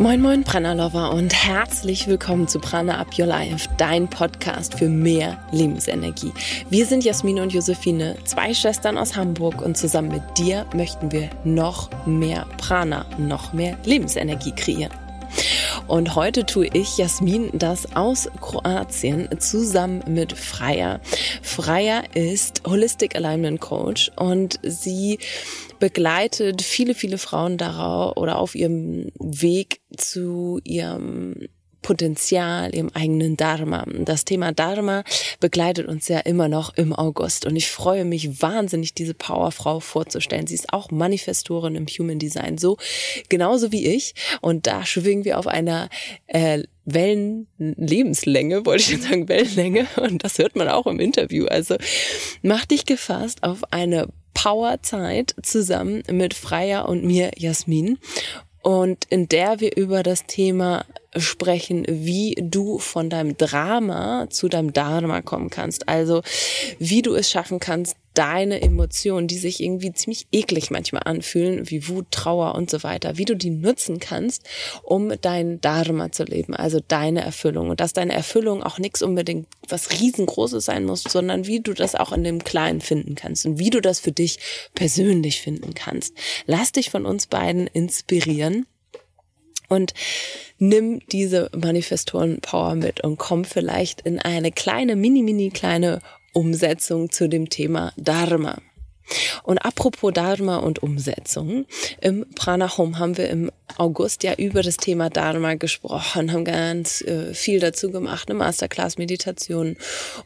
Moin Moin Prana Lover und herzlich willkommen zu Prana Up Your Life, dein Podcast für mehr Lebensenergie. Wir sind Jasmin und Josephine, zwei Schwestern aus Hamburg und zusammen mit dir möchten wir noch mehr Prana, noch mehr Lebensenergie kreieren. Und heute tue ich, Jasmin, das aus Kroatien zusammen mit Freya. Freya ist Holistic Alignment Coach und sie begleitet viele, viele Frauen darauf oder auf ihrem Weg zu ihrem Potenzial, ihrem eigenen Dharma. Das Thema Dharma begleitet uns ja immer noch im August und ich freue mich wahnsinnig, diese Powerfrau vorzustellen. Sie ist auch Manifestorin im Human Design, so genauso wie ich und da schwingen wir auf einer äh, Wellenlebenslänge, wollte ich jetzt sagen, Wellenlänge und das hört man auch im Interview. Also mach dich gefasst auf eine Powerzeit zusammen mit Freya und mir, Jasmin und in der wir über das Thema sprechen, wie du von deinem Drama zu deinem Dharma kommen kannst. Also wie du es schaffen kannst, deine Emotionen, die sich irgendwie ziemlich eklig manchmal anfühlen, wie Wut, Trauer und so weiter, wie du die nutzen kannst, um dein Dharma zu leben, also deine Erfüllung. Und dass deine Erfüllung auch nichts unbedingt was riesengroßes sein muss, sondern wie du das auch in dem Kleinen finden kannst und wie du das für dich persönlich finden kannst. Lass dich von uns beiden inspirieren und nimm diese Manifestoren-Power mit und komm vielleicht in eine kleine, mini, mini kleine Umsetzung zu dem Thema Dharma. Und apropos Dharma und Umsetzung, im Prana Home haben wir im August ja über das Thema Dharma gesprochen, haben ganz äh, viel dazu gemacht, eine Masterclass, Meditation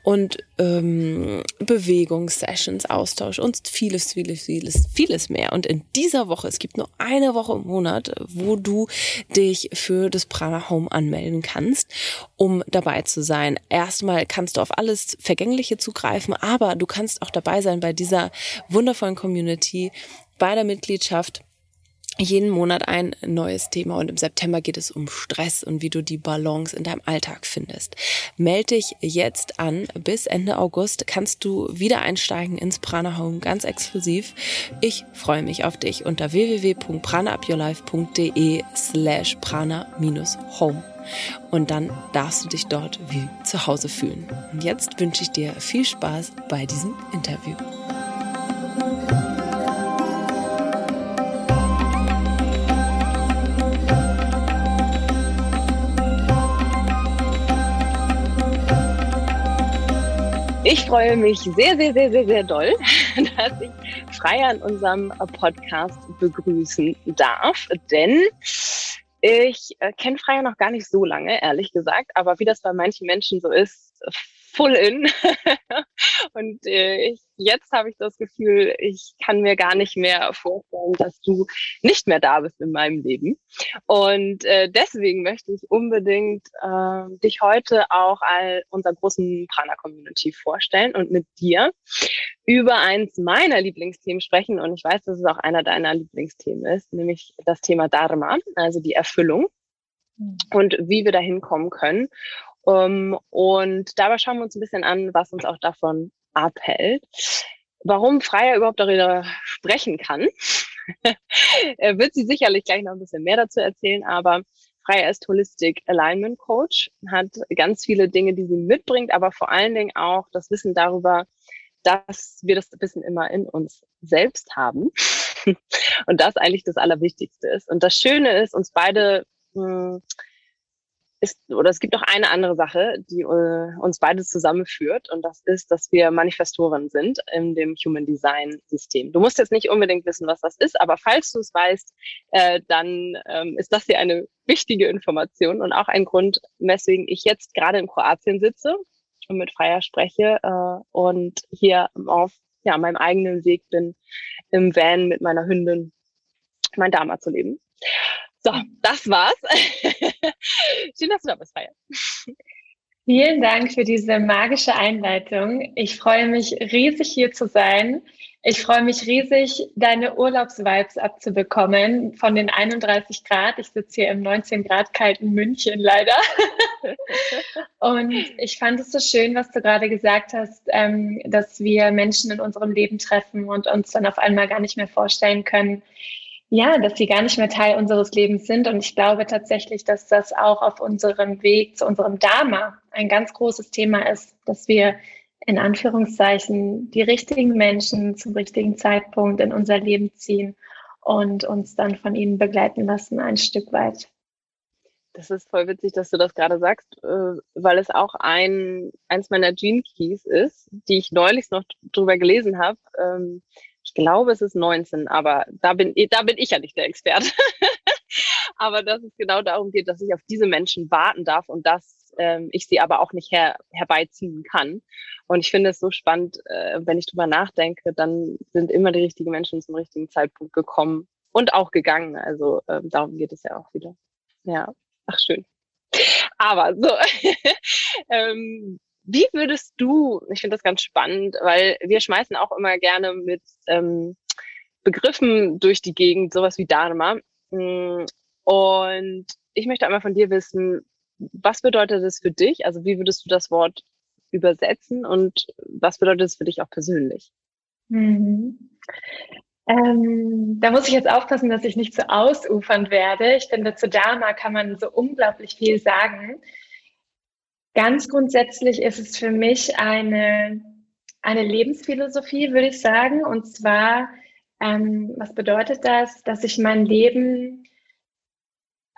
und ähm, Bewegungssessions, Austausch und vieles, vieles, vieles, vieles mehr. Und in dieser Woche, es gibt nur eine Woche im Monat, wo du dich für das Prana Home anmelden kannst, um dabei zu sein. Erstmal kannst du auf alles Vergängliche zugreifen, aber du kannst auch dabei sein bei dieser wundervollen Community, bei der Mitgliedschaft jeden Monat ein neues Thema und im September geht es um Stress und wie du die Balance in deinem Alltag findest. Melde dich jetzt an. Bis Ende August kannst du wieder einsteigen ins Prana Home ganz exklusiv. Ich freue mich auf dich unter www.pranaupyourlife.de slash prana-home. Und dann darfst du dich dort wie zu Hause fühlen. Und jetzt wünsche ich dir viel Spaß bei diesem Interview. Ich freue mich sehr, sehr, sehr, sehr, sehr doll, dass ich Freier in unserem Podcast begrüßen darf, denn ich äh, kenne Freier noch gar nicht so lange, ehrlich gesagt, aber wie das bei manchen Menschen so ist, full in. und äh, ich, jetzt habe ich das Gefühl, ich kann mir gar nicht mehr vorstellen, dass du nicht mehr da bist in meinem Leben. Und äh, deswegen möchte ich unbedingt äh, dich heute auch all unserer großen Prana-Community vorstellen und mit dir über eins meiner Lieblingsthemen sprechen. Und ich weiß, dass es auch einer deiner Lieblingsthemen ist, nämlich das Thema Dharma, also die Erfüllung mhm. und wie wir dahin kommen können. Um, ähm, und dabei schauen wir uns ein bisschen an, was uns auch davon abhält. Warum Freier überhaupt darüber sprechen kann, wird sie sicherlich gleich noch ein bisschen mehr dazu erzählen, aber Freier ist Holistic Alignment Coach, hat ganz viele Dinge, die sie mitbringt, aber vor allen Dingen auch das Wissen darüber, dass wir das Wissen immer in uns selbst haben und das eigentlich das Allerwichtigste ist. Und das Schöne ist, uns beide mh, hm, ist, oder es gibt noch eine andere Sache, die äh, uns beide zusammenführt. Und das ist, dass wir Manifestoren sind in dem Human Design System. Du musst jetzt nicht unbedingt wissen, was das ist, aber falls du es weißt, äh, dann ähm, ist das hier eine wichtige Information und auch ein Grund, weswegen ich jetzt gerade in Kroatien sitze und mit Freier spreche äh, und hier auf ja, meinem eigenen Weg bin, im Van mit meiner Hündin mein Dharma zu leben. So, das war's. Schön, dass du da bist, Feier. Vielen Dank für diese magische Einleitung. Ich freue mich riesig hier zu sein. Ich freue mich riesig, deine Urlaubsvibes abzubekommen von den 31 Grad. Ich sitze hier im 19 Grad kalten München leider. Und ich fand es so schön, was du gerade gesagt hast, ähm, dass wir Menschen in unserem Leben treffen und uns dann auf einmal gar nicht mehr vorstellen können, ja, dass sie gar nicht mehr Teil unseres Lebens sind. Und ich glaube tatsächlich, dass das auch auf unserem Weg zu unserem Dharma ein ganz großes Thema ist, dass wir in Anführungszeichen die richtigen Menschen zum richtigen Zeitpunkt in unser Leben ziehen und uns dann von ihnen begleiten lassen, ein Stück weit. Das ist voll witzig, dass du das gerade sagst, äh, weil es auch ein, eins meiner Gene Keys ist, die ich neulich noch drüber gelesen habe. Ich glaube, es ist 19, aber da bin, da bin ich ja nicht der Experte. aber dass es genau darum geht, dass ich auf diese Menschen warten darf und dass ähm, ich sie aber auch nicht her, herbeiziehen kann. Und ich finde es so spannend, äh, wenn ich drüber nachdenke, dann sind immer die richtigen Menschen zum richtigen Zeitpunkt gekommen und auch gegangen. Also ähm, darum geht es ja auch wieder. Ja, ach schön. Aber so, ähm, wie würdest du, ich finde das ganz spannend, weil wir schmeißen auch immer gerne mit ähm, Begriffen durch die Gegend, sowas wie Dharma. Mm, und ich möchte einmal von dir wissen, was bedeutet es für dich? Also wie würdest du das Wort übersetzen und was bedeutet es für dich auch persönlich? Mhm. Ähm, da muss ich jetzt aufpassen, dass ich nicht zu so ausufernd werde. Ich finde, zu Dharma kann man so unglaublich viel sagen. Ganz grundsätzlich ist es für mich eine, eine Lebensphilosophie, würde ich sagen. Und zwar, ähm, was bedeutet das? Dass ich mein Leben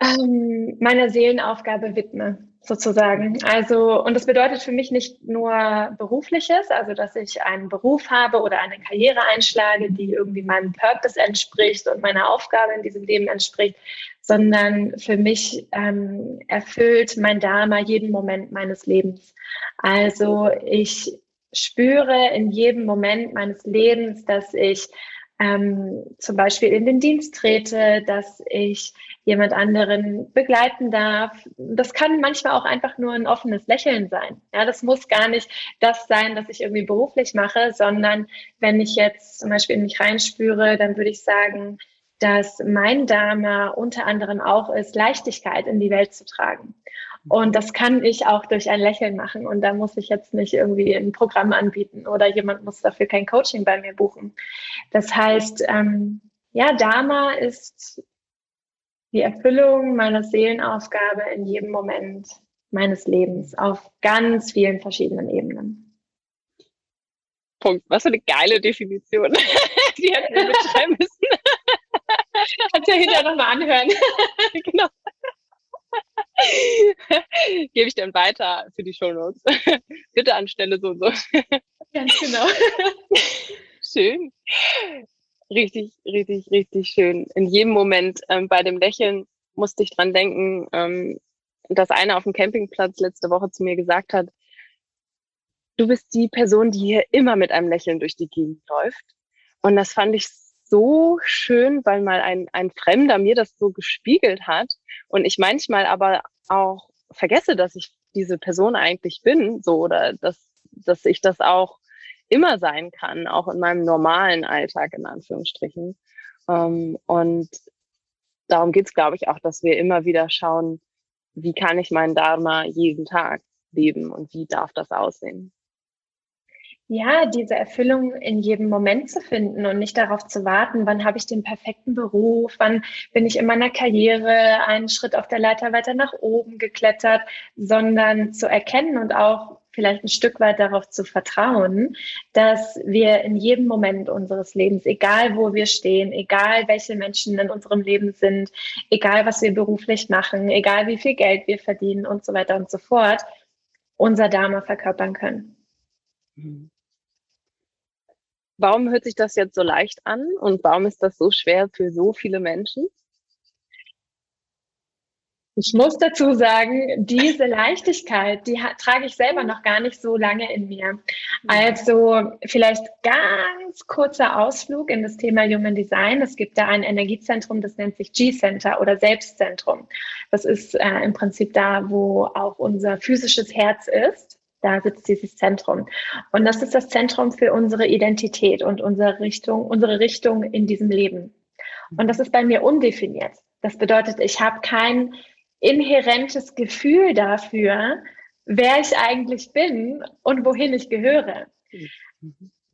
ähm, meiner Seelenaufgabe widme, sozusagen. Also, und das bedeutet für mich nicht nur berufliches, also dass ich einen Beruf habe oder eine Karriere einschlage, die irgendwie meinem Purpose entspricht und meiner Aufgabe in diesem Leben entspricht, sondern für mich ähm, erfüllt mein Dharma jeden Moment meines Lebens. Also ich spüre in jedem Moment meines Lebens, dass ich ähm, zum Beispiel in den Dienst trete, dass ich jemand anderen begleiten darf. Das kann manchmal auch einfach nur ein offenes Lächeln sein. Ja, das muss gar nicht das sein, was ich irgendwie beruflich mache, sondern wenn ich jetzt zum Beispiel in mich reinspüre, dann würde ich sagen, dass mein Dharma unter anderem auch ist, Leichtigkeit in die Welt zu tragen. Und das kann ich auch durch ein Lächeln machen. Und da muss ich jetzt nicht irgendwie ein Programm anbieten oder jemand muss dafür kein Coaching bei mir buchen. Das heißt, ähm, ja, Dharma ist die Erfüllung meiner Seelenaufgabe in jedem Moment meines Lebens auf ganz vielen verschiedenen Ebenen. Punkt. Was für eine geile Definition. Die hätten wir mitschreiben müssen. Kannst ja hinterher nochmal anhören. genau. Gebe ich dann weiter für die Shownotes. Bitte anstelle so und so. Ganz genau. Schön. Richtig, richtig, richtig schön. In jedem Moment ähm, bei dem Lächeln musste ich dran denken, ähm, dass einer auf dem Campingplatz letzte Woche zu mir gesagt hat, du bist die Person, die hier immer mit einem Lächeln durch die Gegend läuft. Und das fand ich so schön, weil mal ein, ein Fremder mir das so gespiegelt hat und ich manchmal aber auch vergesse, dass ich diese Person eigentlich bin, so oder dass, dass ich das auch immer sein kann, auch in meinem normalen Alltag in Anführungsstrichen. Ähm, und darum geht's, glaube ich, auch, dass wir immer wieder schauen, wie kann ich meinen Dharma jeden Tag leben und wie darf das aussehen ja, diese Erfüllung in jedem Moment zu finden und nicht darauf zu warten, wann habe ich den perfekten Beruf, wann bin ich in meiner Karriere einen Schritt auf der Leiter weiter nach oben geklettert, sondern zu erkennen und auch vielleicht ein Stück weit darauf zu vertrauen, dass wir in jedem Moment unseres Lebens, egal wo wir stehen, egal welche Menschen in unserem Leben sind, egal was wir beruflich machen, egal wie viel Geld wir verdienen und so weiter und so fort, unser Dharma verkörpern können. Mhm. Warum hört sich das jetzt so leicht an und warum ist das so schwer für so viele Menschen? Ich muss dazu sagen, diese Leichtigkeit, die trage ich selber noch gar nicht so lange in mir. Also vielleicht ganz kurzer Ausflug in das Thema Human Design. Es gibt da ein Energiezentrum, das nennt sich G-Center oder Selbstzentrum. Das ist äh, im Prinzip da, wo auch unser physisches Herz ist. Da sitzt dieses Zentrum. Und das ist das Zentrum für unsere Identität und unsere Richtung, unsere Richtung in diesem Leben. Und das ist bei mir undefiniert. Das bedeutet, ich habe kein inhärentes Gefühl dafür, wer ich eigentlich bin und wohin ich gehöre.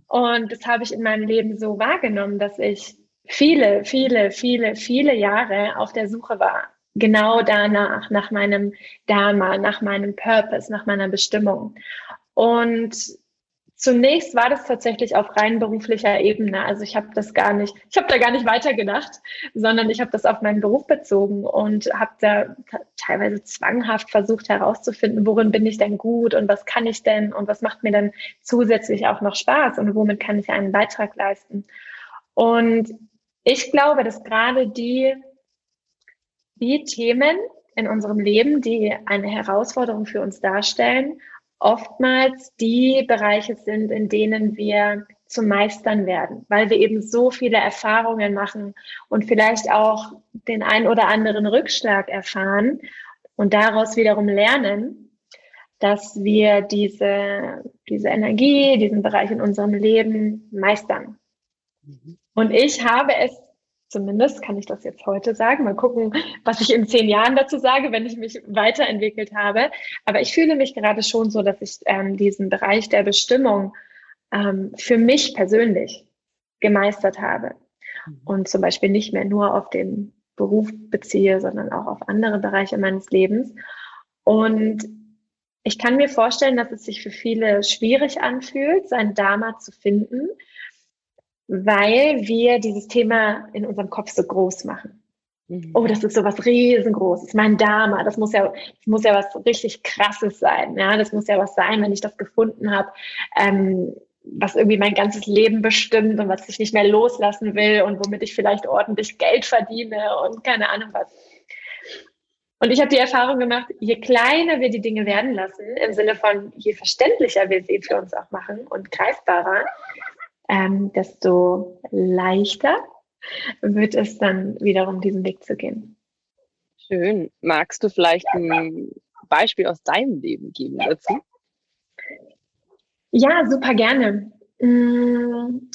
Und das habe ich in meinem Leben so wahrgenommen, dass ich viele, viele, viele, viele Jahre auf der Suche war. Genau danach, nach meinem Dharma, nach meinem Purpose, nach meiner Bestimmung. Und Zunächst war das tatsächlich auf rein beruflicher Ebene. Also ich habe das gar nicht, ich habe da gar nicht weitergedacht, sondern ich habe das auf meinen Beruf bezogen und habe da teilweise zwanghaft versucht herauszufinden, worin bin ich denn gut und was kann ich denn und was macht mir denn zusätzlich auch noch Spaß und womit kann ich einen Beitrag leisten. Und ich glaube, dass gerade die, die Themen in unserem Leben, die eine Herausforderung für uns darstellen, oftmals die Bereiche sind, in denen wir zu meistern werden, weil wir eben so viele Erfahrungen machen und vielleicht auch den ein oder anderen Rückschlag erfahren und daraus wiederum lernen, dass wir diese, diese Energie, diesen Bereich in unserem Leben meistern. Mhm. Und ich habe es Zumindest kann ich das jetzt heute sagen. Mal gucken, was ich in zehn Jahren dazu sage, wenn ich mich weiterentwickelt habe. Aber ich fühle mich gerade schon so, dass ich ähm, diesen Bereich der Bestimmung ähm, für mich persönlich gemeistert habe. Mhm. Und zum Beispiel nicht mehr nur auf den Beruf beziehe, sondern auch auf andere Bereiche meines Lebens. Und ich kann mir vorstellen, dass es sich für viele schwierig anfühlt, sein Dharma zu finden, weil wir dieses Thema in unserem Kopf so groß machen. Mhm. Oh, das ist so was riesengroßes. Mein Dharma, das muss ja, das muss ja was richtig krasses sein. Ja, das muss ja was sein, wenn ich das gefunden habe, ähm, was irgendwie mein ganzes Leben bestimmt und was ich nicht mehr loslassen will und womit ich vielleicht ordentlich Geld verdiene und keine Ahnung was. Und ich habe die Erfahrung gemacht, je kleiner wir die Dinge werden lassen, im Sinne von je verständlicher wir sie für uns auch machen und greifbarer, ähm, desto leichter wird es dann wiederum diesen Weg zu gehen. Schön. Magst du vielleicht ein Beispiel aus deinem Leben geben dazu? Ja, super gerne. Mm,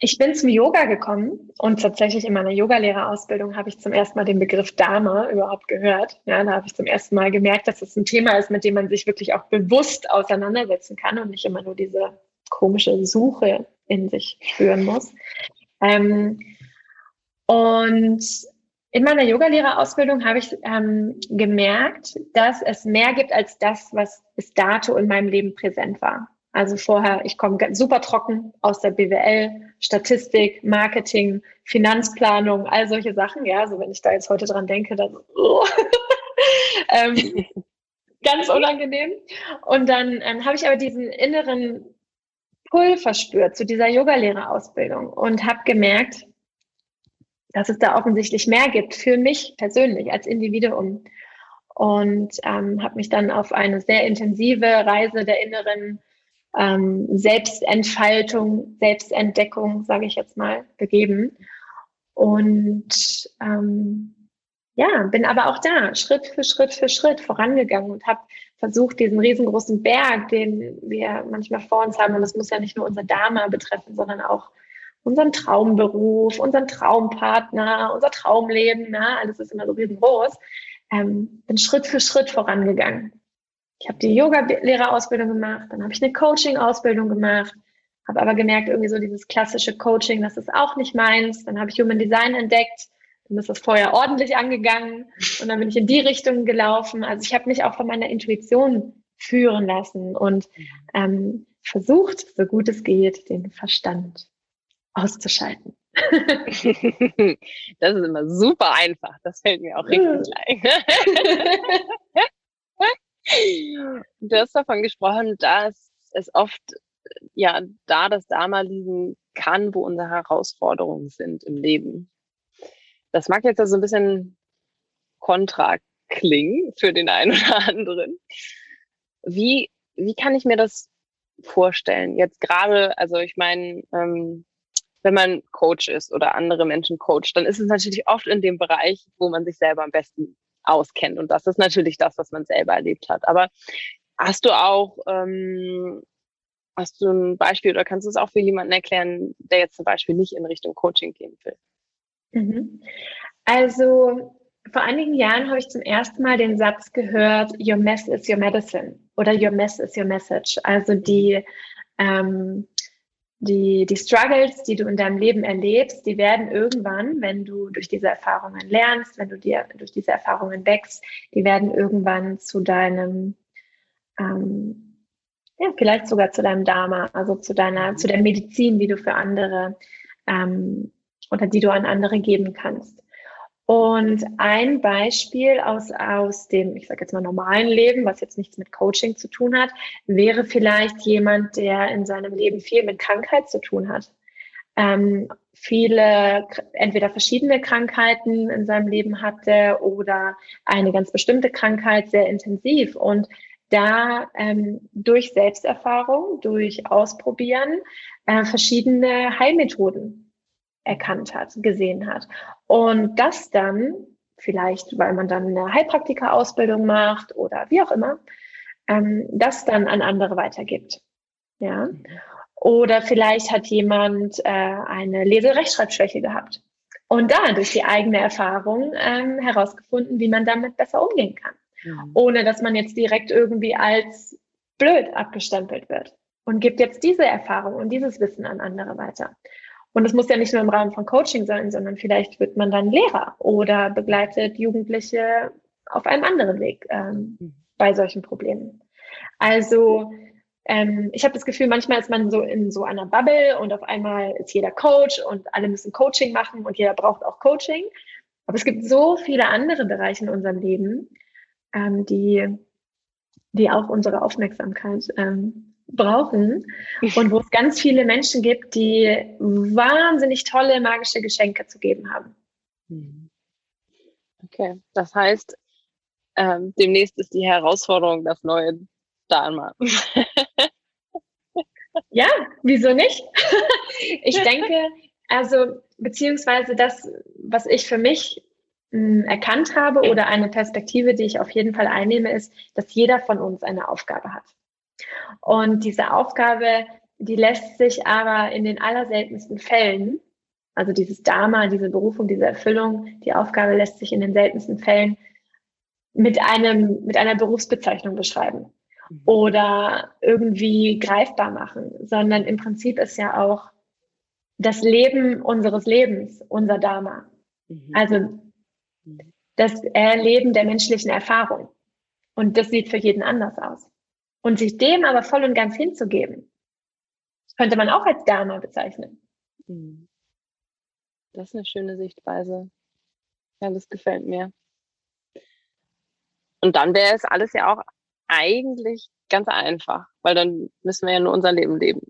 ich bin zum Yoga gekommen und tatsächlich in meiner Yogalehrerausbildung habe ich zum ersten Mal den Begriff Dharma überhaupt gehört. Ja, da habe ich zum ersten Mal gemerkt, dass es ein Thema ist, mit dem man sich wirklich auch bewusst auseinandersetzen kann und nicht immer nur diese komische Suche in sich spüren muss. Ähm, und in meiner Yogalehrerausbildung habe ich ähm, gemerkt, dass es mehr gibt als das, was bis dato in meinem Leben präsent war. Also vorher, ich komme super trocken aus der BWL, Statistik, Marketing, Finanzplanung, all solche Sachen. Ja, also wenn ich da jetzt heute dran denke, dann oh. ähm, ganz unangenehm. Und dann ähm, habe ich aber diesen inneren Pull verspürt zu dieser Yogalehrerausbildung und habe gemerkt, dass es da offensichtlich mehr gibt für mich persönlich als Individuum. Und ähm, habe mich dann auf eine sehr intensive Reise der inneren ähm, Selbstentfaltung, Selbstentdeckung, sage ich jetzt mal, begeben. Und ähm, ja, bin aber auch da, Schritt für Schritt für Schritt vorangegangen und habe versucht, diesen riesengroßen Berg, den wir manchmal vor uns haben, und das muss ja nicht nur unser Dharma betreffen, sondern auch unseren Traumberuf, unseren Traumpartner, unser Traumleben, na, alles ist immer so riesengroß, ähm, bin Schritt für Schritt vorangegangen. Ich habe die Yoga-Lehrerausbildung gemacht, dann habe ich eine Coaching-Ausbildung gemacht, habe aber gemerkt, irgendwie so dieses klassische Coaching, das ist auch nicht meins. Dann habe ich Human Design entdeckt, dann ist das Feuer ordentlich angegangen und dann bin ich in die Richtung gelaufen. Also ich habe mich auch von meiner Intuition führen lassen und ähm, versucht, so gut es geht, den Verstand auszuschalten. das ist immer super einfach. Das fällt mir auch richtig leicht. du hast davon gesprochen, dass es oft ja da das Dharma liegen kann, wo unsere Herausforderungen sind im Leben. Das mag jetzt also ein bisschen kontra klingen für den einen oder anderen. Wie, wie kann ich mir das vorstellen? Jetzt gerade, also ich meine, ähm, wenn man Coach ist oder andere Menschen coacht, dann ist es natürlich oft in dem Bereich, wo man sich selber am besten auskennt. Und das ist natürlich das, was man selber erlebt hat. Aber hast du auch, ähm, hast du ein Beispiel oder kannst du es auch für jemanden erklären, der jetzt zum Beispiel nicht in Richtung Coaching gehen will? Mhm. Also vor einigen Jahren habe ich zum ersten Mal den Satz gehört, Your mess is your medicine oder Your mess is your message. Also die, ähm, die, die Struggles, die du in deinem Leben erlebst, die werden irgendwann, wenn du durch diese Erfahrungen lernst, wenn du dir durch diese Erfahrungen wächst, die werden irgendwann zu deinem, ähm, ja, vielleicht sogar zu deinem Dharma, also zu deiner, zu der Medizin, die du für andere ähm, oder die du an andere geben kannst. Und ein Beispiel aus, aus dem, ich sage jetzt mal, normalen Leben, was jetzt nichts mit Coaching zu tun hat, wäre vielleicht jemand, der in seinem Leben viel mit Krankheit zu tun hat. Ähm, viele, entweder verschiedene Krankheiten in seinem Leben hatte oder eine ganz bestimmte Krankheit sehr intensiv. Und da ähm, durch Selbsterfahrung, durch Ausprobieren äh, verschiedene Heilmethoden erkannt hat, gesehen hat. Und das dann, vielleicht weil man dann eine Heilpraktika-Ausbildung macht oder wie auch immer, ähm, das dann an andere weitergibt. Ja. Oder vielleicht hat jemand äh, eine Leserechtschreibschwäche gehabt und da durch die eigene Erfahrung ähm, herausgefunden, wie man damit besser umgehen kann, mhm. ohne dass man jetzt direkt irgendwie als blöd abgestempelt wird und gibt jetzt diese Erfahrung und dieses Wissen an andere weiter. Und es muss ja nicht nur im Rahmen von Coaching sein, sondern vielleicht wird man dann Lehrer oder begleitet Jugendliche auf einem anderen Weg ähm, mhm. bei solchen Problemen. Also ähm, ich habe das Gefühl, manchmal ist man so in so einer Bubble und auf einmal ist jeder Coach und alle müssen Coaching machen und jeder braucht auch Coaching. Aber es gibt so viele andere Bereiche in unserem Leben, ähm, die, die auch unsere Aufmerksamkeit ähm, brauchen und wo es ganz viele Menschen gibt, die wahnsinnig tolle magische Geschenke zu geben haben. Mhm. Okay, das heißt, ähm, demnächst ist die Herausforderung das neue Dharma. ja, wieso nicht? ich denke, also beziehungsweise das, was ich für mich mh, hm, erkannt habe oder eine Perspektive, die ich auf jeden Fall einnehme, ist, dass jeder von uns eine Aufgabe hat. Und diese Aufgabe, die lässt sich aber in den allerseltensten Fällen, also dieses Dharma, diese Berufung, diese Erfüllung, die Aufgabe lässt sich in den seltensten Fällen mit einem, mit einer Berufsbezeichnung beschreiben mhm. oder irgendwie greifbar machen, sondern im Prinzip ist ja auch das Leben unseres Lebens unser Dharma. Mhm. Also mhm. das Erleben der menschlichen Erfahrung. Und das sieht für jeden anders aus. Und sich dem aber voll und ganz hinzugeben, könnte man auch als Dharma bezeichnen. Hm. Das ist eine schöne Sichtweise. Ja, das gefällt mir. Und dann wäre es alles ja auch eigentlich ganz einfach, weil dann müssen wir ja nur unser Leben leben.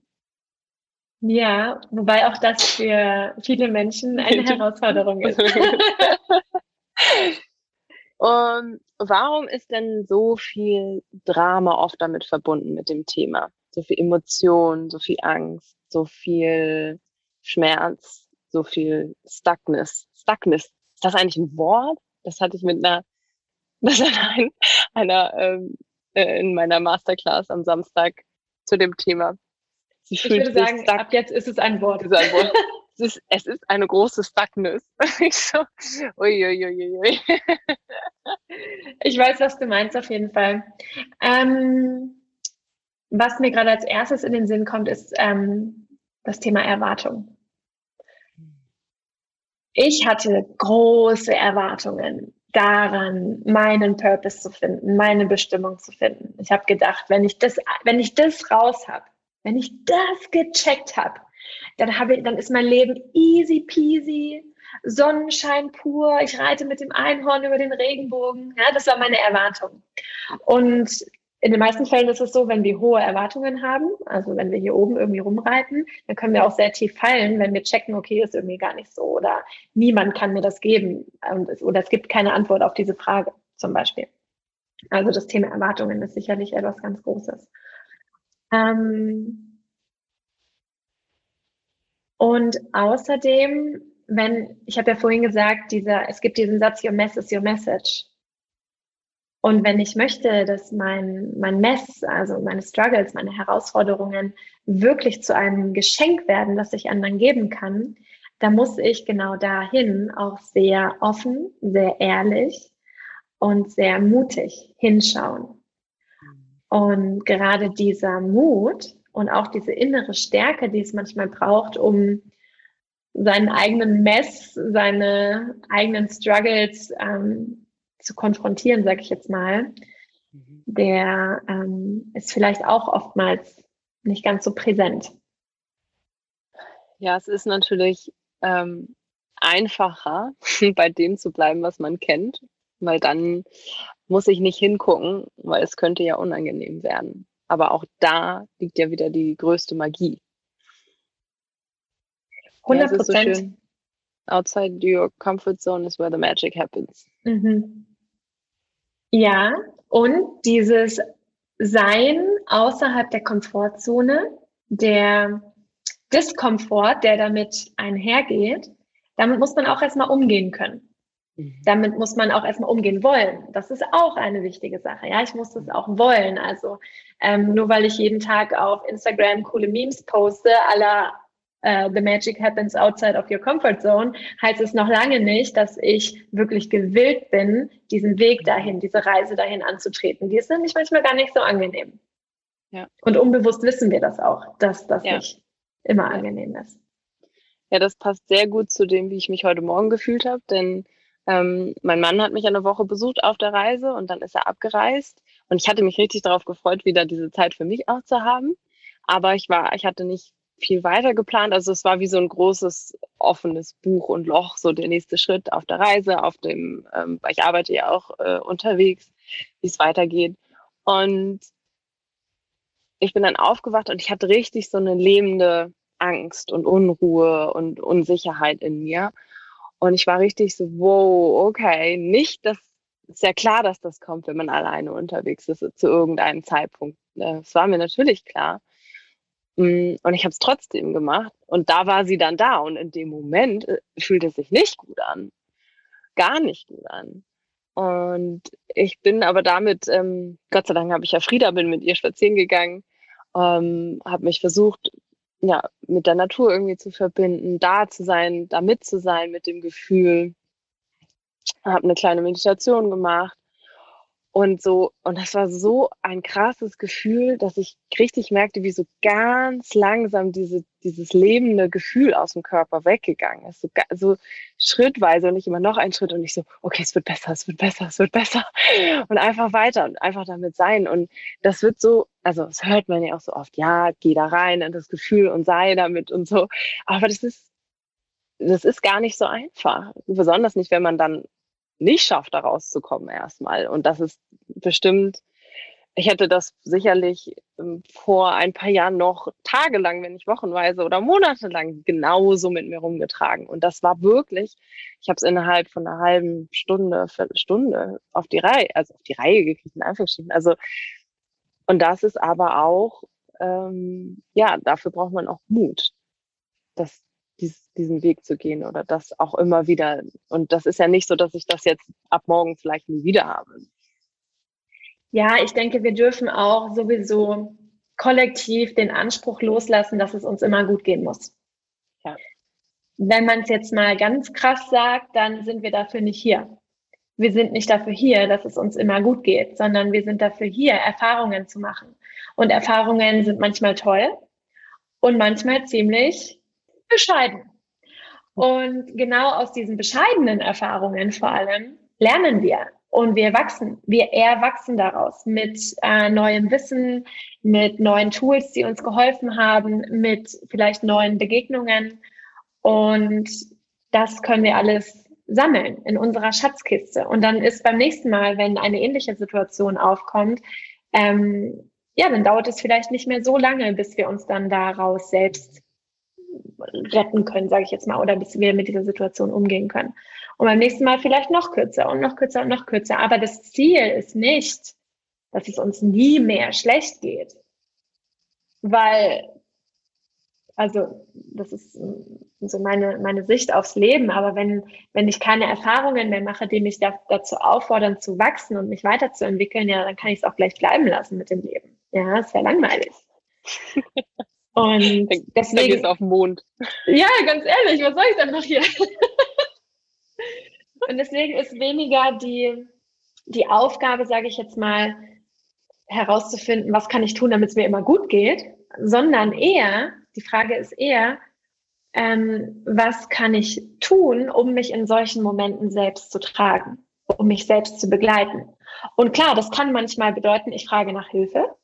Ja, wobei auch das für viele Menschen eine Herausforderung ist. Und warum ist denn so viel Drama oft damit verbunden mit dem Thema? So viel Emotion, so viel Angst, so viel Schmerz, so viel Stuckness. Stuckness, ist das eigentlich ein Wort? Das hatte ich mit einer, das hat ein, einer ähm, äh, in meiner Masterclass am Samstag zu dem Thema. Sie ich würde sagen, stuck. ab jetzt ist es ein Wort. Ist ein Wort. es ist, es ist eine große Stuckness. ich so, uiuiuiui. ich weiß, was du meinst, auf jeden Fall. Ähm, was mir gerade als erstes in den Sinn kommt, ist ähm, das Thema Erwartung. Ich hatte große Erwartungen daran, meinen Purpose zu finden, meine Bestimmung zu finden. Ich habe gedacht, wenn ich das, wenn ich das raus habe, wenn ich das gecheckt habe, dann, habe dann ist mein Leben easy peasy, Sonnenschein pur, ich reite mit dem Einhorn über den Regenbogen. Ja, das war meine Erwartung. Und in den meisten Fällen ist es so, wenn wir hohe Erwartungen haben, also wenn wir hier oben irgendwie rumreiten, dann können wir auch sehr tief fallen, wenn wir checken, okay, ist irgendwie gar nicht so oder niemand kann mir das geben oder es gibt keine Antwort auf diese Frage zum Beispiel. Also das Thema Erwartungen ist sicherlich etwas ganz Großes. Ähm, und außerdem, wenn, ich habe ja vorhin gesagt, dieser, es gibt diesen Satz, your mess is your message. Und wenn ich möchte, dass mein, mein Mess, also meine Struggles, meine Herausforderungen wirklich zu einem Geschenk werden, das ich anderen geben kann, da muss ich genau dahin auch sehr offen, sehr ehrlich und sehr mutig hinschauen. Und gerade dieser Mut, und auch diese innere Stärke, die es manchmal braucht, um seinen eigenen Mess, seine eigenen Struggles ähm, zu konfrontieren, sage ich jetzt mal, mhm. der ähm, ist vielleicht auch oftmals nicht ganz so präsent. Ja, es ist natürlich ähm, einfacher, bei dem zu bleiben, was man kennt, weil dann muss ich nicht hingucken, weil es könnte ja unangenehm werden. Aber auch da liegt ja wieder die größte Magie. 100 Prozent. Ja, so Outside your comfort zone is where the magic happens. Mhm. Ja, und dieses Sein außerhalb der Komfortzone, der Diskomfort, der damit einhergeht, damit muss man auch erstmal umgehen können. Mhm. Damit muss man auch erstmal umgehen wollen. Das ist auch eine wichtige Sache. Ja, ich muss das auch wollen. Also ähm, nur weil ich jeden Tag auf Instagram coole Memes poste, aller uh, The Magic Happens Outside of Your Comfort Zone, heißt es noch lange nicht, dass ich wirklich gewillt bin, diesen Weg dahin, diese Reise dahin anzutreten. Die ist nämlich manchmal gar nicht so angenehm. Ja. Und unbewusst wissen wir das auch, dass das ja. nicht immer angenehm ist. Ja, das passt sehr gut zu dem, wie ich mich heute Morgen gefühlt habe, denn ähm, mein Mann hat mich eine Woche besucht auf der Reise und dann ist er abgereist. Und ich hatte mich richtig darauf gefreut, wieder diese Zeit für mich auch zu haben. Aber ich war, ich hatte nicht viel weiter geplant. Also es war wie so ein großes offenes Buch und Loch, so der nächste Schritt auf der Reise, auf dem, ähm, ich arbeite ja auch äh, unterwegs, wie es weitergeht. Und ich bin dann aufgewacht und ich hatte richtig so eine lebende Angst und Unruhe und Unsicherheit in mir. Und ich war richtig so, wow, okay, nicht, das ist ja klar, dass das kommt, wenn man alleine unterwegs ist zu irgendeinem Zeitpunkt. Das war mir natürlich klar. Mm, und ich habe es trotzdem gemacht. Und da war sie dann da. Und in dem Moment äh, fühlte es sich nicht gut an. Gar nicht gut an. Und ich bin aber damit, ähm, Gott sei Dank habe ich ja Frieda, bin mit ihr spazieren gegangen, ähm, habe mich versucht, ja, mit der Natur irgendwie zu verbinden, da zu sein, da mit zu sein mit dem Gefühl. Habe eine kleine Meditation gemacht und so, und das war so ein krasses Gefühl, dass ich richtig merkte, wie so ganz langsam diese, dieses lebende Gefühl aus dem Körper weggegangen ist. So, so schrittweise und nicht immer noch ein Schritt und ich so, okay, es wird besser, es wird besser, es wird besser. Und einfach weiter und einfach damit sein. Und das wird so, also das hört man ja auch so oft, ja, geh da rein in das Gefühl und sei damit und so. Aber das ist, das ist gar nicht so einfach. Besonders nicht, wenn man dann nicht schafft, da rauszukommen erstmal. Und das ist bestimmt, ich hätte das sicherlich ähm, vor ein paar Jahren noch tagelang, wenn nicht wochenweise oder monatelang genauso mit mir rumgetragen. Und das war wirklich, ich habe es innerhalb von einer halben Stunde, Viertelstunde auf die Reihe, also auf die Reihe gekriegt, in Anführungsstrichen. Also, und das ist aber auch, ähm, ja, dafür braucht man auch Mut. Das, dies, diesen Weg zu gehen oder das auch immer wieder. Und das ist ja nicht so, dass ich das jetzt ab morgen vielleicht nie wieder habe. Ja, ich denke, wir dürfen auch sowieso kollektiv den Anspruch loslassen, dass es uns immer gut gehen muss. Ja. Wenn man es jetzt mal ganz krass sagt, dann sind wir dafür nicht hier. Wir sind nicht dafür hier, dass es uns immer gut geht, sondern wir sind dafür hier, Erfahrungen zu machen. Und Erfahrungen sind manchmal toll und manchmal ziemlich bescheiden. Und genau aus diesen bescheidenen Erfahrungen vor allem lernen wir und wir wachsen. Wir erwachsen daraus mit äh, neuem Wissen, mit neuen Tools, die uns geholfen haben, mit vielleicht neuen Begegnungen. Und das können wir alles sammeln in unserer Schatzkiste. Und dann ist beim nächsten Mal, wenn eine ähnliche Situation aufkommt, ähm, ja, dann dauert es vielleicht nicht mehr so lange, bis wir uns dann daraus selbst retten können, sage ich jetzt mal, oder bis wir mit dieser Situation umgehen können. Und beim nächsten Mal vielleicht noch kürzer und noch kürzer und noch kürzer. Aber das Ziel ist nicht, dass es uns nie mehr schlecht geht. Weil, also, das ist so meine, meine Sicht aufs Leben. Aber wenn, wenn ich keine Erfahrungen mehr mache, die mich da, dazu auffordern, zu wachsen und mich weiterzuentwickeln, ja, dann kann ich es auch gleich bleiben lassen mit dem Leben. Ja, ist ja langweilig. Und deswegen. ist auf dem Mond. Ja, ganz ehrlich, was soll ich denn noch hier? Und deswegen ist weniger die, die Aufgabe, sage ich jetzt mal, herauszufinden, was kann ich tun, damit es mir immer gut geht, sondern eher, die Frage ist eher, ähm, was kann ich tun, um mich in solchen Momenten selbst zu tragen, um mich selbst zu begleiten. Und klar, das kann manchmal bedeuten, ich frage nach Hilfe.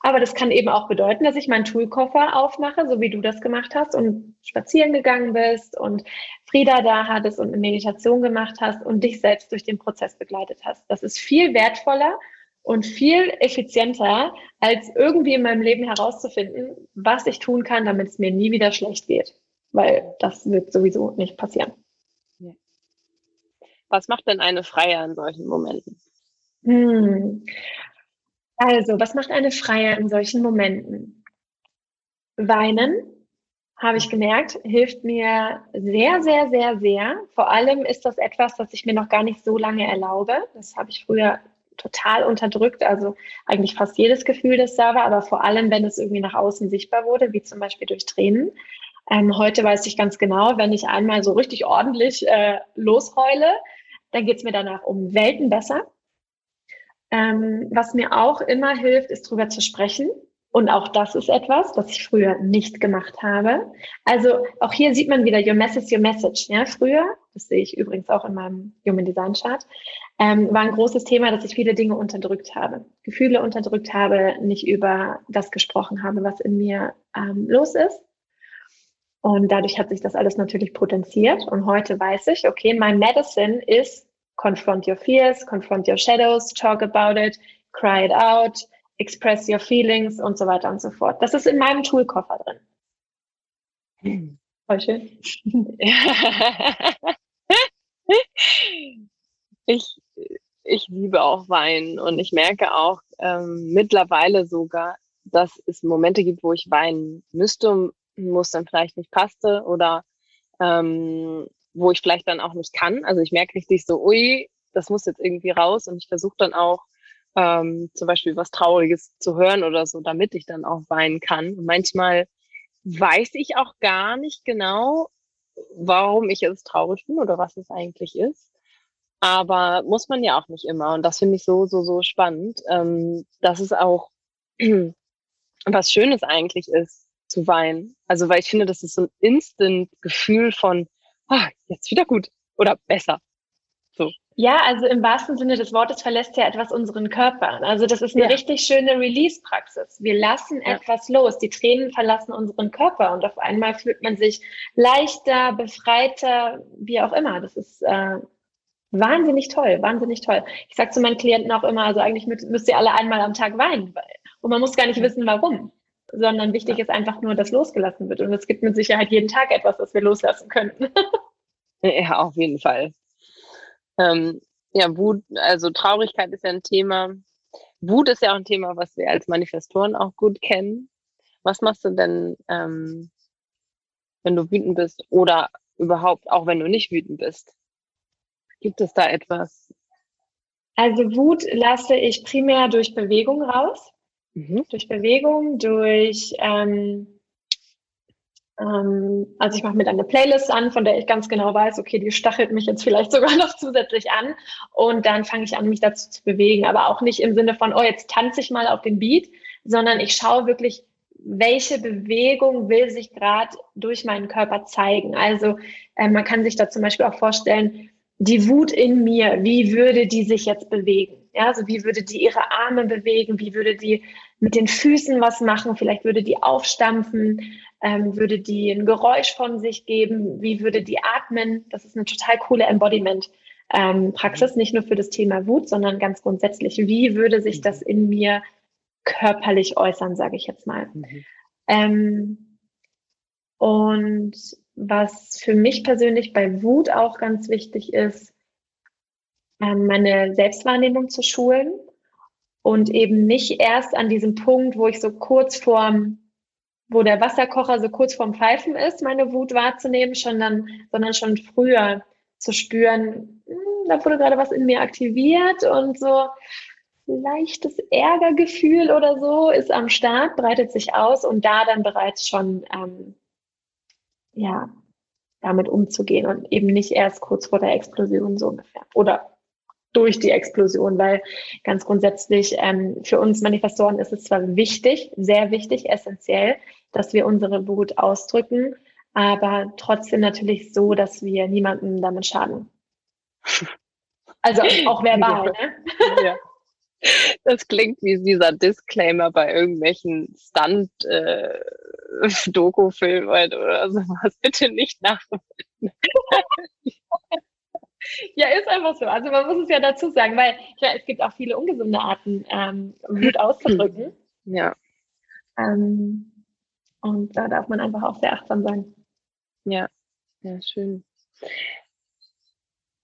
Aber das kann eben auch bedeuten, dass ich meinen Toolkoffer aufmache, so wie du das gemacht hast und spazieren gegangen bist und Frieda da hattest und eine Meditation gemacht hast und dich selbst durch den Prozess begleitet hast. Das ist viel wertvoller und viel effizienter, als irgendwie in meinem Leben herauszufinden, was ich tun kann, damit es mir nie wieder schlecht geht. Weil das wird sowieso nicht passieren. Was macht denn eine Freier in solchen Momenten? Hm. Also, was macht eine Freier in solchen Momenten? Weinen, habe ich gemerkt, hilft mir sehr, sehr, sehr, sehr. Vor allem ist das etwas, das ich mir noch gar nicht so lange erlaube. Das habe ich früher total unterdrückt, also eigentlich fast jedes Gefühl, das da war, aber vor allem, wenn es irgendwie nach außen sichtbar wurde, wie zum Beispiel durch Tränen. Ähm, heute weiß ich ganz genau, wenn ich einmal so richtig ordentlich äh, losheule, dann geht es mir danach um Welten besser. Ähm, was mir auch immer hilft, ist drüber zu sprechen. Und auch das ist etwas, was ich früher nicht gemacht habe. Also auch hier sieht man wieder Your Message, Your Message. Ja, früher, das sehe ich übrigens auch in meinem Human Design Chart, ähm, war ein großes Thema, dass ich viele Dinge unterdrückt habe, Gefühle unterdrückt habe, nicht über das gesprochen habe, was in mir ähm, los ist. Und dadurch hat sich das alles natürlich potenziert. Und heute weiß ich, okay, mein Medicine ist confront your fears, confront your shadows, talk about it, cry it out, express your feelings und so weiter und so fort. Das ist in meinem Toolkoffer drin. Voll schön. ich, ich liebe auch Weinen und ich merke auch ähm, mittlerweile sogar, dass es Momente gibt, wo ich weinen müsste, wo es dann vielleicht nicht passte oder ähm, wo ich vielleicht dann auch nicht kann. Also ich merke richtig so, ui, das muss jetzt irgendwie raus und ich versuche dann auch ähm, zum Beispiel was Trauriges zu hören oder so, damit ich dann auch weinen kann. Und manchmal weiß ich auch gar nicht genau, warum ich jetzt traurig bin oder was es eigentlich ist. Aber muss man ja auch nicht immer. Und das finde ich so, so, so spannend, ähm, dass es auch was Schönes eigentlich ist, zu weinen. Also, weil ich finde, das ist so ein Instant-Gefühl von, ah, jetzt wieder gut oder besser. So. Ja, also im wahrsten Sinne des Wortes verlässt ja etwas unseren Körper. Also das ist eine ja. richtig schöne Release-Praxis. Wir lassen ja. etwas los. Die Tränen verlassen unseren Körper und auf einmal fühlt man sich leichter, befreiter, wie auch immer. Das ist äh, wahnsinnig toll, wahnsinnig toll. Ich sage zu meinen Klienten auch immer, also eigentlich müsst ihr alle einmal am Tag weinen. Und man muss gar nicht wissen, warum sondern wichtig ist einfach nur, dass losgelassen wird. Und es gibt mit Sicherheit jeden Tag etwas, das wir loslassen könnten. ja, auf jeden Fall. Ähm, ja, Wut, also Traurigkeit ist ja ein Thema. Wut ist ja auch ein Thema, was wir als Manifestoren auch gut kennen. Was machst du denn, ähm, wenn du wütend bist oder überhaupt auch wenn du nicht wütend bist? Gibt es da etwas? Also Wut lasse ich primär durch Bewegung raus. Mhm. Durch Bewegung, durch, ähm, ähm, also ich mache mir dann eine Playlist an, von der ich ganz genau weiß, okay, die stachelt mich jetzt vielleicht sogar noch zusätzlich an. Und dann fange ich an, mich dazu zu bewegen. Aber auch nicht im Sinne von, oh, jetzt tanze ich mal auf den Beat, sondern ich schaue wirklich, welche Bewegung will sich gerade durch meinen Körper zeigen. Also äh, man kann sich da zum Beispiel auch vorstellen, die Wut in mir, wie würde die sich jetzt bewegen? Ja, also wie würde die ihre Arme bewegen? Wie würde die mit den Füßen was machen? Vielleicht würde die aufstampfen, ähm, würde die ein Geräusch von sich geben? Wie würde die atmen? Das ist eine total coole Embodiment-Praxis, ähm, nicht nur für das Thema Wut, sondern ganz grundsätzlich. Wie würde sich das in mir körperlich äußern, sage ich jetzt mal? Mhm. Ähm, und was für mich persönlich bei Wut auch ganz wichtig ist, ähm, meine Selbstwahrnehmung zu schulen und eben nicht erst an diesem Punkt, wo ich so kurz vorm, wo der Wasserkocher so kurz vorm Pfeifen ist, meine Wut wahrzunehmen, sondern, sondern schon früher zu spüren, hm, da wurde gerade was in mir aktiviert und so leichtes Ärgergefühl oder so ist am Start, breitet sich aus und da dann bereits schon ähm, ja damit umzugehen und eben nicht erst kurz vor der Explosion so ungefähr. Oder durch die Explosion, weil ganz grundsätzlich ähm, für uns Manifestoren ist es zwar wichtig, sehr wichtig, essentiell, dass wir unsere Wut ausdrücken, aber trotzdem natürlich so, dass wir niemandem damit schaden. Also auch verbal, ne? Ja. Das klingt wie dieser Disclaimer bei irgendwelchen Stunt-Doku-Filmen äh, oder sowas. Bitte nicht nachmachen. Ja, ist einfach so. Also man muss es ja dazu sagen, weil klar, es gibt auch viele ungesunde Arten, ähm, Wut auszudrücken. Ja. Ähm, und da darf man einfach auch sehr achtsam sein. Ja, ja, schön.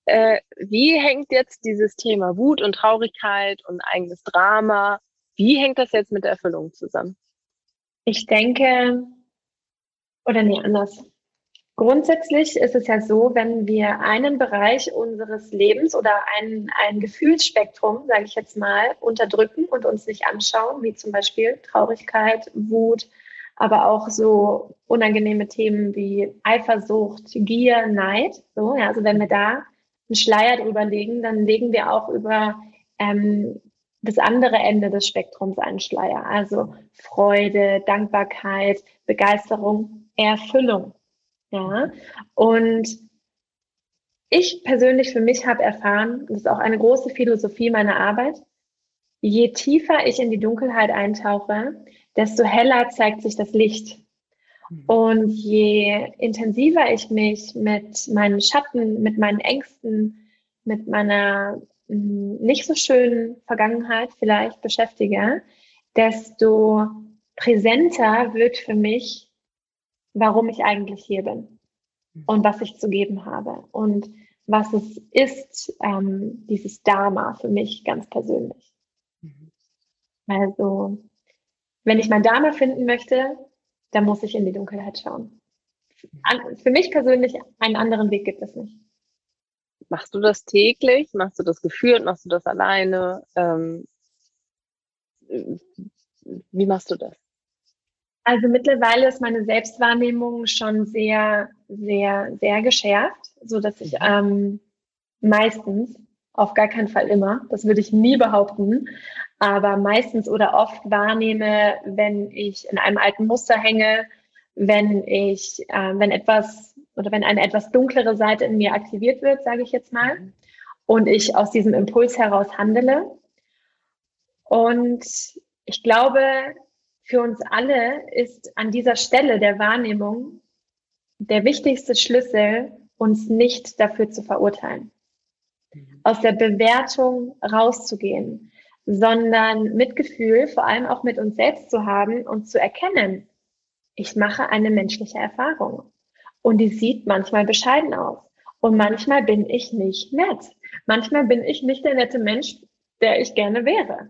Äh, wie hängt jetzt dieses Thema Wut und Traurigkeit und eigenes Drama, wie hängt das jetzt mit der Erfüllung zusammen? Ich denke, oder nee, anders. Grundsätzlich ist es ja so, wenn wir einen Bereich unseres Lebens oder ein, ein Gefühlsspektrum, sage ich jetzt mal, unterdrücken und uns nicht anschauen, wie zum Beispiel Traurigkeit, Wut, aber auch so unangenehme Themen wie Eifersucht, Gier, Neid. So, ja, also wenn wir da einen Schleier drüber legen, dann legen wir auch über ähm, das andere Ende des Spektrums einen Schleier. Also Freude, Dankbarkeit, Begeisterung, Erfüllung. Ja, und ich persönlich für mich habe erfahren, das ist auch eine große Philosophie meiner Arbeit, je tiefer ich in die Dunkelheit eintauche, desto heller zeigt sich das Licht. Mhm. Und je intensiver ich mich mit meinen Schatten, mit meinen Ängsten, mit meiner hm, nicht so schönen Vergangenheit vielleicht beschäftige, desto präsenter wird für mich warum ich eigentlich hier bin mhm. und was ich zu geben habe und was es ist, ähm, dieses Dharma für mich ganz persönlich. Mhm. Also, wenn ich mein Dharma finden möchte, dann muss ich in die Dunkelheit schauen. An, für mich persönlich einen anderen Weg gibt es nicht. Machst du das täglich? Machst du das geführt? Machst du das alleine? Ähm, wie machst du das? Also mittlerweile ist meine Selbstwahrnehmung schon sehr, sehr, sehr geschärft, so dass ich mhm. ähm, meistens, auf gar keinen Fall immer, das würde ich nie behaupten, aber meistens oder oft wahrnehme, wenn ich in einem alten Muster hänge, wenn ich, äh, wenn etwas oder wenn eine etwas dunklere Seite in mir aktiviert wird, sage ich jetzt mal, mhm. und ich aus diesem Impuls heraus handele. Und ich glaube, für uns alle ist an dieser Stelle der Wahrnehmung der wichtigste Schlüssel, uns nicht dafür zu verurteilen, mhm. aus der Bewertung rauszugehen, sondern Mitgefühl vor allem auch mit uns selbst zu haben und zu erkennen, ich mache eine menschliche Erfahrung und die sieht manchmal bescheiden aus und manchmal bin ich nicht nett. Manchmal bin ich nicht der nette Mensch, der ich gerne wäre.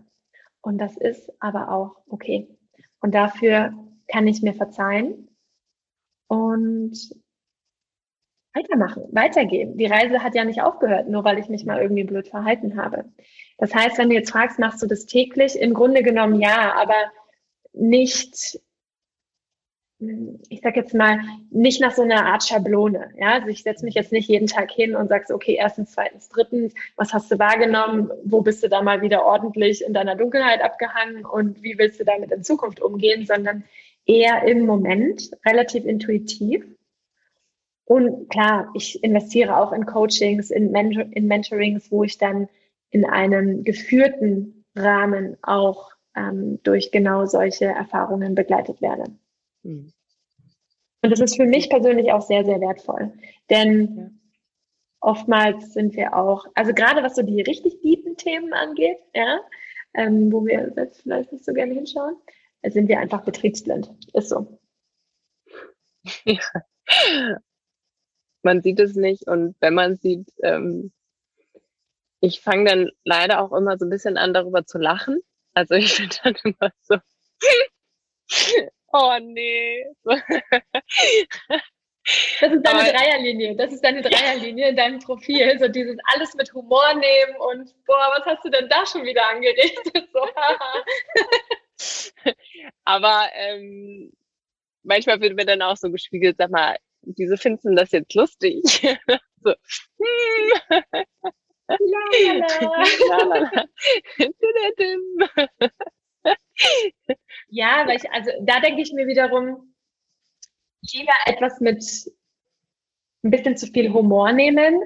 Und das ist aber auch okay. Und dafür kann ich mir verzeihen und weitermachen, weitergehen. Die Reise hat ja nicht aufgehört, nur weil ich mich mal irgendwie blöd verhalten habe. Das heißt, wenn du jetzt fragst, machst du das täglich? Im Grunde genommen ja, aber nicht ich sag jetzt mal, nicht nach so einer Art Schablone. Ja? Also ich setze mich jetzt nicht jeden Tag hin und sage okay, erstens, zweitens, drittens, was hast du wahrgenommen? Wo bist du da mal wieder ordentlich in deiner Dunkelheit abgehangen und wie willst du damit in Zukunft umgehen? Sondern eher im Moment, relativ intuitiv. Und klar, ich investiere auch in Coachings, in, Mentor in Mentorings, wo ich dann in einem geführten Rahmen auch ähm, durch genau solche Erfahrungen begleitet werde. Mhm. Und das ist für mich persönlich auch sehr, sehr wertvoll. Denn ja. oftmals sind wir auch, also gerade was so die richtig tiefen Themen angeht, ja, ähm, wo wir selbst vielleicht nicht so gerne hinschauen, sind wir einfach betriebsblind. Ist so. Ja. Man sieht es nicht und wenn man sieht, ähm, ich fange dann leider auch immer so ein bisschen an, darüber zu lachen. Also ich bin dann immer so, Oh nee. Das ist deine Aber, Dreierlinie. Das ist deine Dreierlinie in deinem Profil. So dieses alles mit Humor nehmen und boah, was hast du denn da schon wieder angerichtet? So, Aber ähm, manchmal wird mir dann auch so gespiegelt, sag mal, wieso findest du das jetzt lustig? so, hm. Ja, weil ich, also da denke ich mir wiederum, lieber etwas mit ein bisschen zu viel Humor nehmen,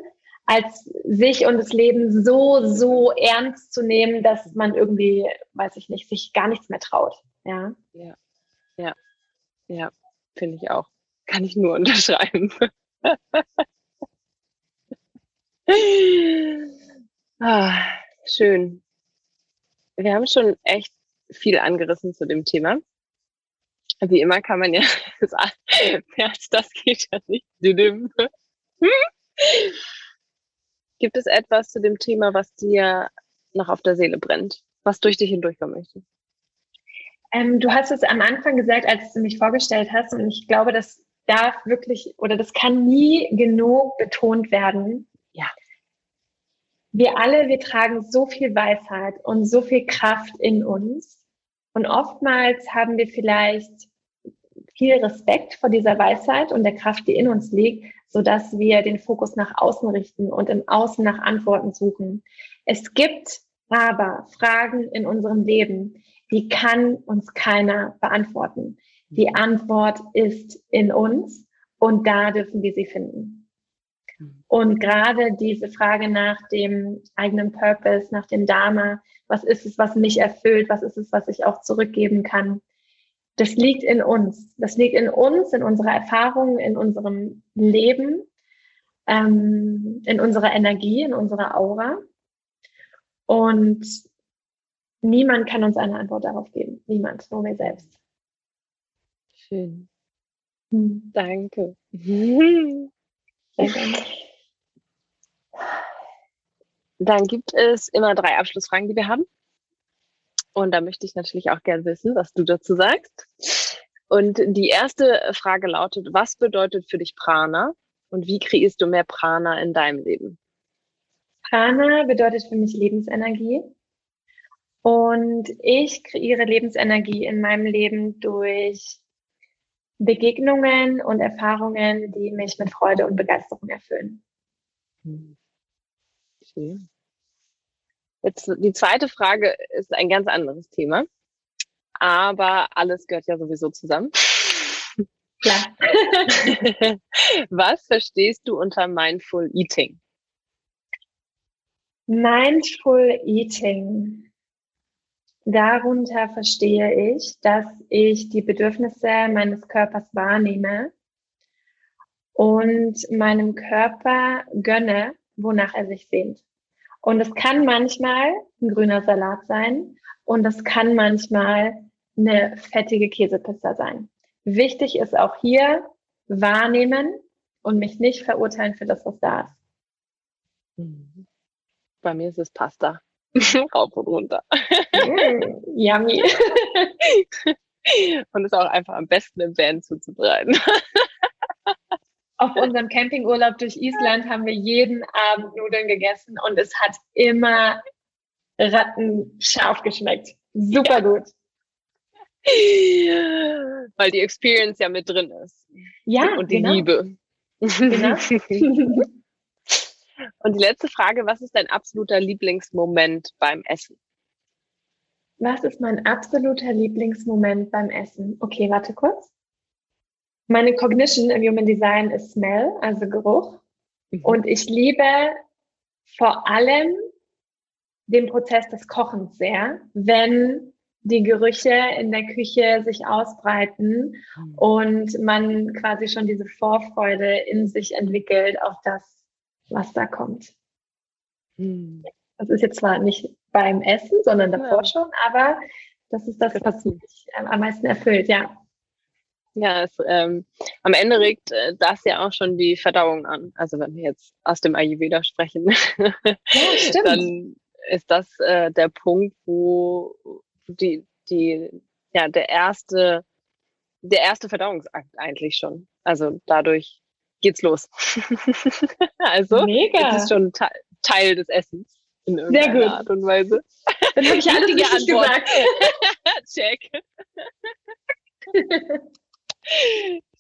als sich und das Leben so, so ernst zu nehmen, dass man irgendwie, weiß ich nicht, sich gar nichts mehr traut. Ja, ja, ja, ja finde ich auch. Kann ich nur unterschreiben. ah, schön. Wir haben schon echt viel angerissen zu dem Thema. Wie immer kann man ja sagen, das geht ja nicht. Gibt es etwas zu dem Thema, was dir noch auf der Seele brennt, was durch dich hindurchkommen möchte? Ähm, du hast es am Anfang gesagt, als du mich vorgestellt hast, und ich glaube, das darf wirklich oder das kann nie genug betont werden. Ja. Wir alle, wir tragen so viel Weisheit und so viel Kraft in uns. Und oftmals haben wir vielleicht viel Respekt vor dieser Weisheit und der Kraft, die in uns liegt, so dass wir den Fokus nach außen richten und im Außen nach Antworten suchen. Es gibt aber Fragen in unserem Leben, die kann uns keiner beantworten. Die Antwort ist in uns und da dürfen wir sie finden. Und gerade diese Frage nach dem eigenen Purpose, nach dem Dharma, was ist es, was mich erfüllt, was ist es, was ich auch zurückgeben kann, das liegt in uns. Das liegt in uns, in unserer Erfahrung, in unserem Leben, ähm, in unserer Energie, in unserer Aura. Und niemand kann uns eine Antwort darauf geben. Niemand, nur wir selbst. Schön. Hm. Danke. Dann gibt es immer drei Abschlussfragen, die wir haben. Und da möchte ich natürlich auch gerne wissen, was du dazu sagst. Und die erste Frage lautet, was bedeutet für dich Prana und wie kreierst du mehr Prana in deinem Leben? Prana bedeutet für mich Lebensenergie. Und ich kreiere Lebensenergie in meinem Leben durch Begegnungen und Erfahrungen, die mich mit Freude und Begeisterung erfüllen. Schön. Jetzt die zweite Frage ist ein ganz anderes Thema. Aber alles gehört ja sowieso zusammen. Ja. Was verstehst du unter Mindful Eating? Mindful Eating. Darunter verstehe ich, dass ich die Bedürfnisse meines Körpers wahrnehme und meinem Körper gönne, wonach er sich sehnt. Und es kann manchmal ein grüner Salat sein und es kann manchmal eine fettige Käsepizza sein. Wichtig ist auch hier wahrnehmen und mich nicht verurteilen für das, was da ist. Bei mir ist es Pasta. Rauf und runter. Mm, yummy. und ist auch einfach am besten im Van zuzubereiten. Auf unserem Campingurlaub durch Island haben wir jeden Abend Nudeln gegessen und es hat immer rattenscharf geschmeckt. Super ja. gut. Weil die Experience ja mit drin ist. Ja. Und die genau. Liebe. Genau. Und die letzte Frage, was ist dein absoluter Lieblingsmoment beim Essen? Was ist mein absoluter Lieblingsmoment beim Essen? Okay, warte kurz. Meine Cognition im Human Design ist Smell, also Geruch. Mhm. Und ich liebe vor allem den Prozess des Kochens sehr, wenn die Gerüche in der Küche sich ausbreiten mhm. und man quasi schon diese Vorfreude in sich entwickelt auf das, was da kommt. Mhm. Das ist jetzt zwar nicht beim Essen, sondern davor ja. schon, aber das ist das, was mich am meisten erfüllt, ja. Ja, es, ähm, am Ende regt äh, das ja auch schon die Verdauung an. Also wenn wir jetzt aus dem Ayurveda sprechen, ja, dann ist das äh, der Punkt, wo die, die, ja, der erste, der erste Verdauungsakt eigentlich schon. Also dadurch geht's los. also Mega. es ist schon te Teil des Essens in irgendeiner Sehr gut. Art und Weise. Dann habe ich alles richtig gesagt. Check.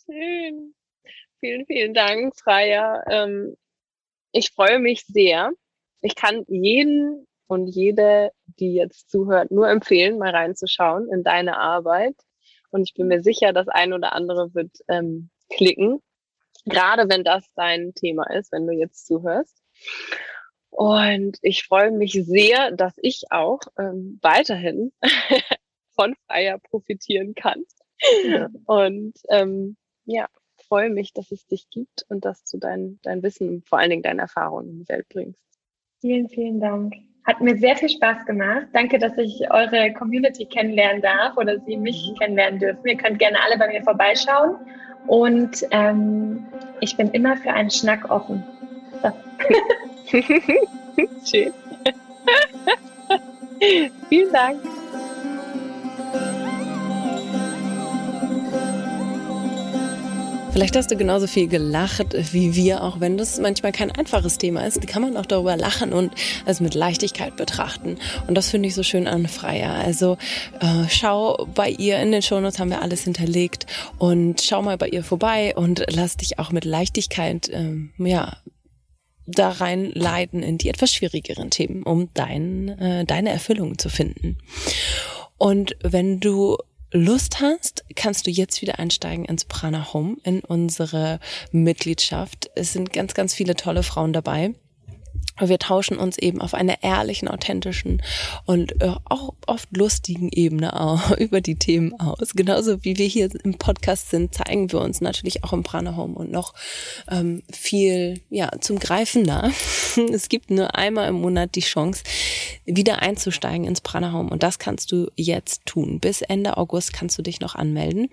Schön. Vielen, vielen Dank, Freya. Ähm, ich freue mich sehr, ich kann jeden und jede, die jetzt zuhört, nur empfehlen, mal reinzuschauen in deine Arbeit. Und ich bin mir sicher, das ein oder andere wird ähm, klicken. Gerade wenn das dein Thema ist, wenn du jetzt zuhörst. Und ich freue mich sehr, dass ich auch ähm, weiterhin von Freier profitieren kann. Ja. Und ähm, ja, freue mich, dass es dich gibt und dass du dein, dein Wissen, vor allen Dingen deine Erfahrungen in die Welt bringst. Vielen, vielen Dank. Hat mir sehr viel Spaß gemacht. Danke, dass ich eure Community kennenlernen darf oder Sie mich mhm. kennenlernen dürfen. Ihr könnt gerne alle bei mir vorbeischauen. Und ähm, ich bin immer für einen Schnack offen. So. Schön. Vielen Dank. Vielleicht hast du genauso viel gelacht wie wir, auch wenn das manchmal kein einfaches Thema ist. Kann man auch darüber lachen und es mit Leichtigkeit betrachten. Und das finde ich so schön an Freier. Also äh, schau bei ihr in den Shownotes haben wir alles hinterlegt und schau mal bei ihr vorbei und lass dich auch mit Leichtigkeit ähm, ja da reinleiten in die etwas schwierigeren Themen, um dein, äh, deine Erfüllung zu finden. Und wenn du Lust hast, kannst du jetzt wieder einsteigen ins Prana Home, in unsere Mitgliedschaft. Es sind ganz, ganz viele tolle Frauen dabei. Wir tauschen uns eben auf einer ehrlichen, authentischen und äh, auch oft lustigen Ebene auch über die Themen aus. Genauso wie wir hier im Podcast sind, zeigen wir uns natürlich auch im Prana Home und noch ähm, viel ja zum Greifen nah. Es gibt nur einmal im Monat die Chance, wieder einzusteigen ins Prana Home und das kannst du jetzt tun. Bis Ende August kannst du dich noch anmelden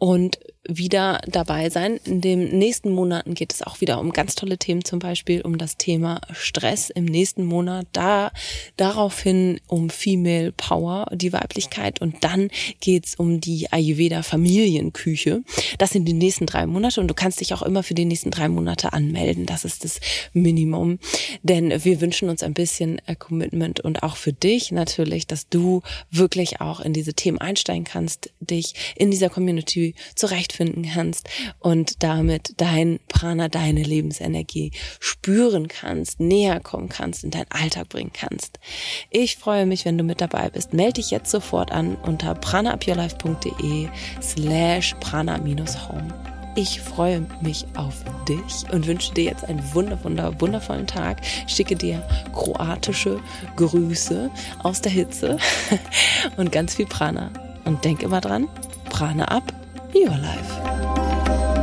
und wieder dabei sein. In den nächsten Monaten geht es auch wieder um ganz tolle Themen, zum Beispiel um das Thema Stress im nächsten Monat, da daraufhin um Female Power, die Weiblichkeit und dann geht's um die Ayurveda Familienküche. Das sind die nächsten drei Monate und du kannst dich auch immer für die nächsten drei Monate anmelden. Das ist das Minimum, denn wir wünschen uns ein bisschen äh, Commitment und auch für dich natürlich, dass du wirklich auch in diese Themen einsteigen kannst, dich in dieser Community zurechtfinden kannst und damit dein Prana, deine Lebensenergie spüren kannst, näher kommen kannst, in deinen Alltag bringen kannst. Ich freue mich, wenn du mit dabei bist. Melde dich jetzt sofort an unter pranaupyourlife.de slash prana-home. Ich freue mich auf dich und wünsche dir jetzt einen wunder, wunder, wundervollen Tag. Schicke dir kroatische Grüße aus der Hitze und ganz viel Prana. Und denk immer dran, Prana ab, your life.